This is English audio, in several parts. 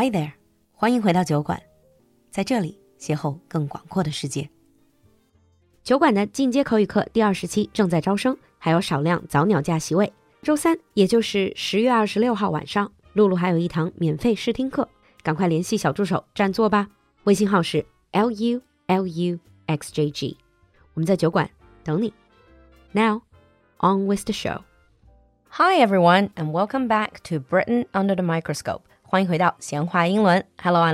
Hi there，欢迎回到酒馆，在这里邂逅更广阔的世界。酒馆的进阶口语课第二十期正在招生，还有少量早鸟价席位。周三，也就是十月二十六号晚上，露露还有一堂免费试听课，赶快联系小助手占座吧。微信号是 l u l u x j g，我们在酒馆等你。Now on with the show. Hi everyone, and welcome back to Britain under the microscope. 欢迎回到闲话英伦，Hello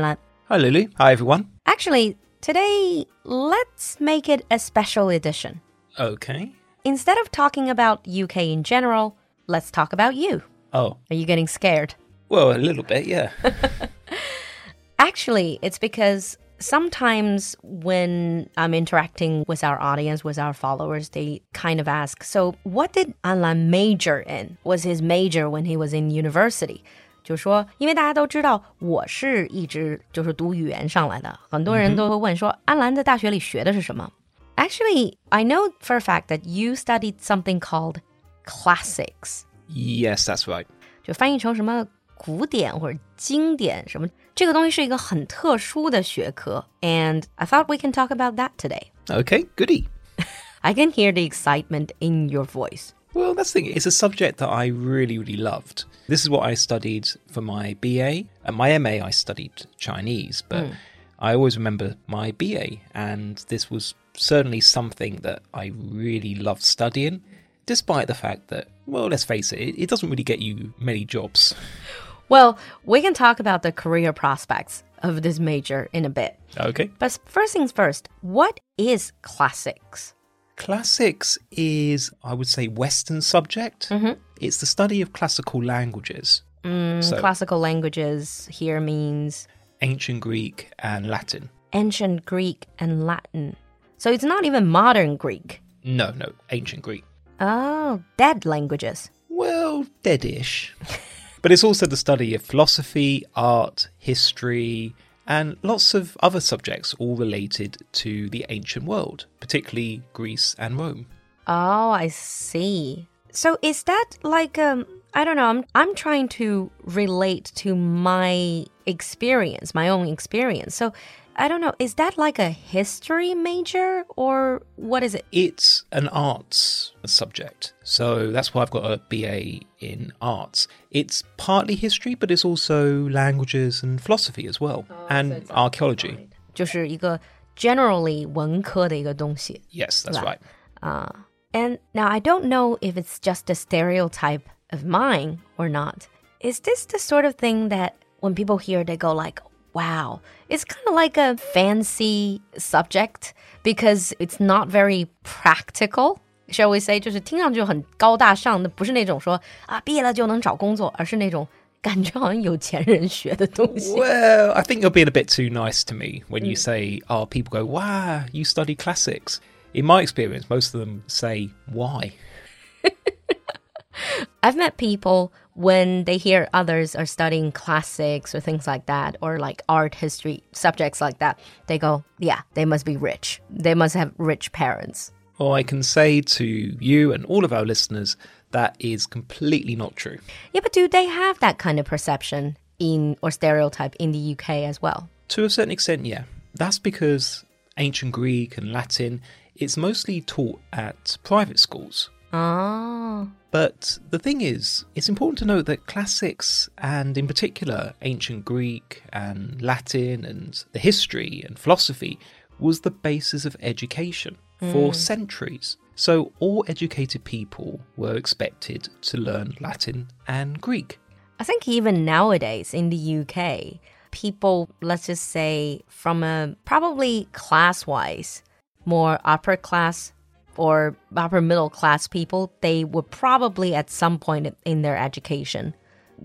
Hi, Lulu, Hi everyone. Actually, today let's make it a special edition. Okay. Instead of talking about UK in general, let's talk about you. Oh. Are you getting scared? Well, a little bit, yeah. Actually, it's because sometimes when I'm interacting with our audience, with our followers, they kind of ask, So, what did Anlan major in? Was his major when he was in university? 就说，因为大家都知道，我是一直就是读语言上来的，很多人都会问说，安澜在大学里学的是什么？Actually, I know for a fact that you studied something called classics. Yes, that's right. 就翻译成什么古典或者经典什么，这个东西是一个很特殊的学科。And I thought we can talk about that today. Okay, goody. I can hear the excitement in your voice. Well, that's the thing. It's a subject that I really, really loved. This is what I studied for my BA. At uh, my MA, I studied Chinese, but hmm. I always remember my BA, and this was certainly something that I really loved studying, despite the fact that, well, let's face it, it, it doesn't really get you many jobs. Well, we can talk about the career prospects of this major in a bit. Okay. But first things first, what is classics? Classics is, I would say, Western subject. Mm-hmm. It's the study of classical languages. Mm, so, Classical languages here means ancient Greek and Latin. ancient Greek and Latin. So it's not even modern Greek. No, no, ancient Greek. Oh, dead languages. Well, deadish. but it's also the study of philosophy, art, history, and lots of other subjects all related to the ancient world, particularly Greece and Rome. Oh, I see. So is that like um I don't know, I'm I'm trying to relate to my experience, my own experience. So I don't know, is that like a history major or what is it? It's an arts subject. So that's why I've got a BA in arts. It's partly history, but it's also languages and philosophy as well, and archaeology. 就是一个 generally 文科的一个东西。 Yes, that's Right. right. And now I don't know if it's just a stereotype of mine or not. Is this the sort of thing that when people hear they go like, wow, it's kind of like a fancy subject because it's not very practical? Shall we say 就是听上去很高大上的，不是那种说啊毕业了就能找工作，而是那种感觉好像有钱人学的东西。 Well, I think you're being a bit too nice to me when you say, oh, people go, wow, you study classics. In my experience, most of them say, why? I've met people when they hear others are studying classics or things like that, or like art history subjects like that, they go, yeah, they must be rich. They must have rich parents. Well, I can say to you and all of our listeners, that is completely not true. Yeah, but do they have that kind of perception in or stereotype in the UK as well? To a certain extent, yeah. That's because ancient Greek and Latin, it's mostly taught at private schools. Oh, But the thing is, it's important to note that classics, and in particular ancient Greek and Latin and the history and philosophy, was the basis of education for mm. centuries. So all educated people were expected to learn Latin and Greek. I think even nowadays in the UK, people, let's just say, from a probably class wise, more upper class or upper middle class people, they would probably at some point in their education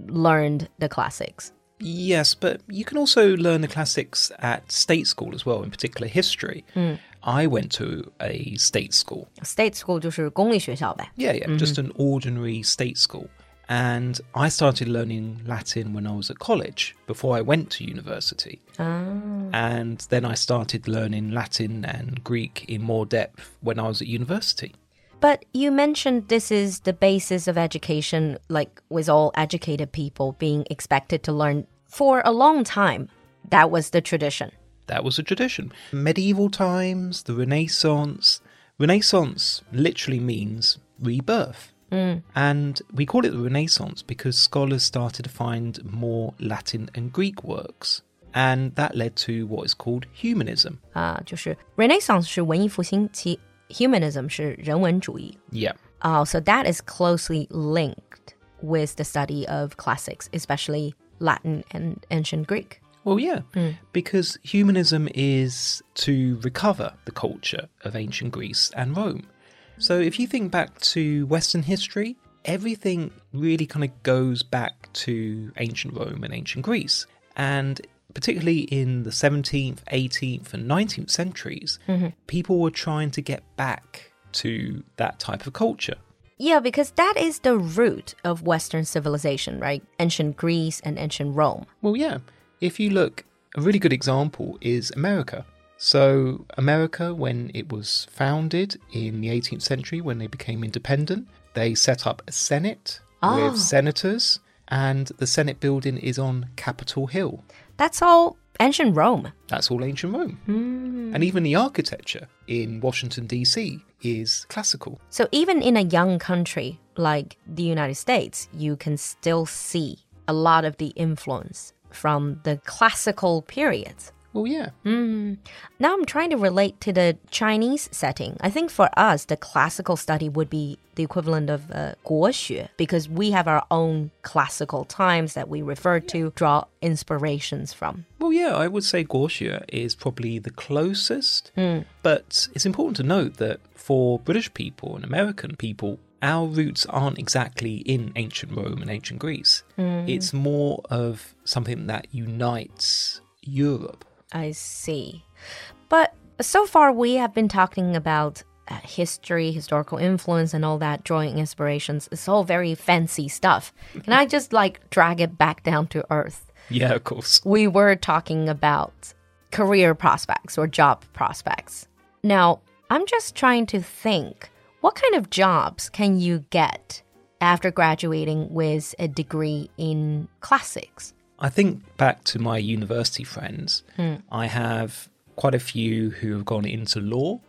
learned the classics. Yes, but you can also learn the classics at state school as well, in particular history. I went to a state school. State school 就是公立学校呗。 Yeah, yeah, just an ordinary state school. And I started learning Latin when I was at college before I went to university. Ah. And then I started learning Latin and Greek in more depth when I was at university. But you mentioned this is the basis of education, like with all educated people being expected to learn for a long time, that was the tradition. That was a tradition. Medieval times, the Renaissance. Renaissance literally means rebirth. And we call it the Renaissance because scholars started to find more Latin and Greek works. And that led to what is called humanism. 啊、就是 Renaissance 是文艺复兴，其 Humanism 是人文主义。 Yeah. Oh, so that is closely linked with the study of classics, especially Latin and ancient Greek. Well, yeah, because humanism is to recover the culture of ancient Greece and Rome. So if you think back to Western history, everything really kind of goes back to ancient Rome and ancient Greece. And particularly in the 17th, 18th, and 19th centuries, mm-hmm. people were trying to get back to that type of culture. Yeah, because that is the root of Western civilization, right? Ancient Greece and ancient Rome. Well, yeah. If you look, a really good example is America. So, America, when it was founded in the 18th century, when they became independent, they set up a Senate Oh. with senators, and the Senate building is on Capitol Hill. That's all ancient Rome. That's all ancient Rome. Hmm. And even the architecture in Washington, D.C. is classical. So even in a young country like the United States, you can still see a lot of the influence from the classical periods. Well, yeah. Mm. Now I'm trying to relate to the Chinese setting. I think for us, the classical study would be the equivalent of uh, 国学 because we have our own classical times that we refer to, draw inspirations from. Well, yeah, I would say 国学 is probably the closest. Mm. But it's important to note that for British people and American people, our roots aren't exactly in ancient Rome and ancient Greece. Mm. It's more of something that unites Europe. I see. But so far, we have been talking about uh, history, historical influence, and all that, drawing inspirations. It's all very fancy stuff. Can I just like drag it back down to earth? Yeah, of course. We were talking about career prospects or job prospects. Now, I'm just trying to think what kind of jobs can you get after graduating with a degree in classics? I think back to my university friends, hmm. I have quite a few who have gone into law.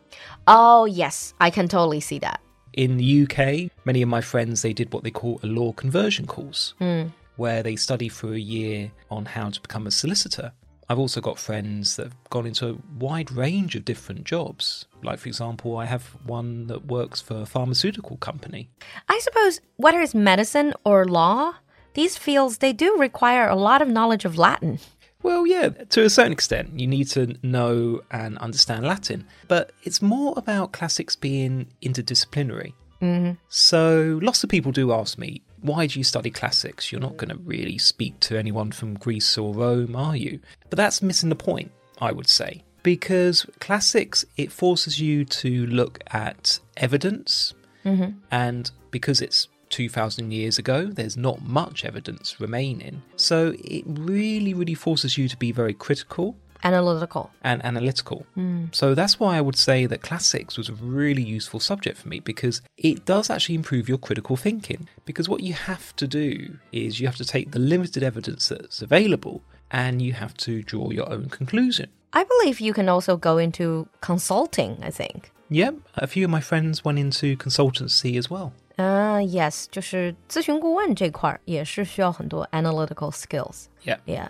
Oh, yes, I can totally see that. in the UK, many of my friends they did what they call a law conversion course, hmm. where they study for a year on how to become a solicitor. I've also got friends that have gone into a wide range of different jobs. Like, for example, I have one that works for a pharmaceutical company. I suppose whether it's medicine or law, these fields they do require a lot of knowledge of Latin. Well, yeah, to a certain extent, you need to know and understand Latin, but it's more about classics being interdisciplinary. Mm-hmm. So, lots of people do ask me, why do you study classics? You're not going to really speak to anyone from Greece or Rome, are you? But that's missing the point, I would say. Because classics, it forces you to look at evidence, mm-hmm. and because it's 2000 years ago, there's not much evidence remaining. So, it really, really forces you to be very critical Analytical. and analytical. Hmm. So that's why I would say that classics was a really useful subject for me because it does actually improve your critical thinking. Because what you have to do is you have to take the limited evidence that's available and you have to draw your own conclusion. I believe you can also go into consulting, I think. yep a few of my friends went into consultancy as well. Uh, yes, 就是咨询顾问这块儿也是需要很多 analytical skills. Yeah. Yeah.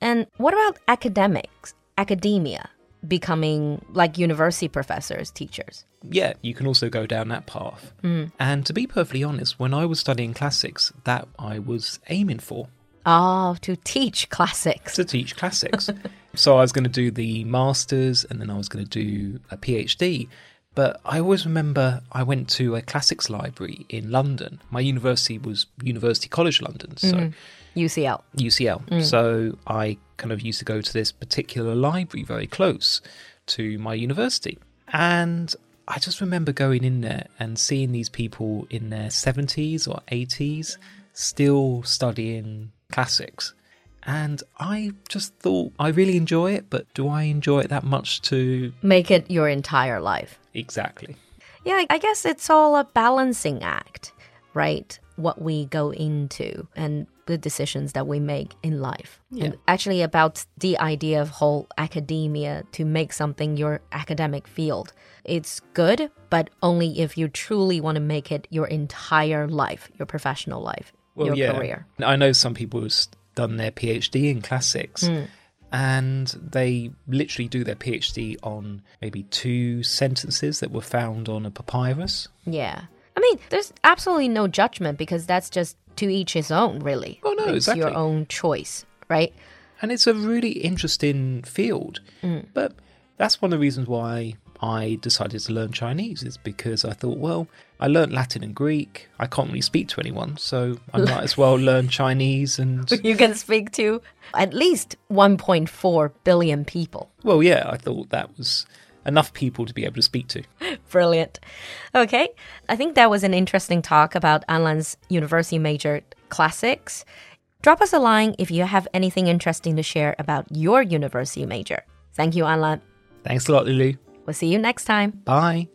And what about academics, academia, becoming like university professors, teachers? Yeah, you can also go down that path. And to be perfectly honest, when I was studying classics, that I was aiming for. Oh, to teach classics. to teach classics. so I was going to do the masters and then I was going to do a PhD. But I always remember I went to a classics library in London. My university was University College London, so mm-hmm. UCL. UCL. Mm. So I kind of used to go to this particular library very close to my university. And I just remember going in there and seeing these people in their 70s or 80s still studying classics. And I just thought, I really enjoy it, but do I enjoy it that much to. Make it your entire life. Exactly. Yeah, I guess it's all a balancing act, right? what we go into and the decisions that we make in life. Yeah. And actually about the idea of whole academia to make something your academic field. It's good, but only if you truly want to make it your entire life, your professional life, your career. I know some people done their PhD in classics. Hmm. And they literally do their PhD on maybe two sentences that were found on a papyrus. Yeah. I mean, there's absolutely no judgment because that's just to each his own, really. Oh, no, it's your own choice, right? and it's a really interesting field. Hmm. But that's one of the reasons why I decided to learn Chinese is because I thought, well, I learned Latin and Greek. I can't really speak to anyone, so I might as well learn Chinese. And You can speak to at least 1.4 billion people. well, yeah, I thought that was enough people to be able to speak to. Brilliant. Okay, I think that was an interesting talk about Anlan's university major classics. Drop us a line if you have anything interesting to share about your university major. Thank you, Anlan. Thanks a lot, Lulu. We'll see you next time. Bye.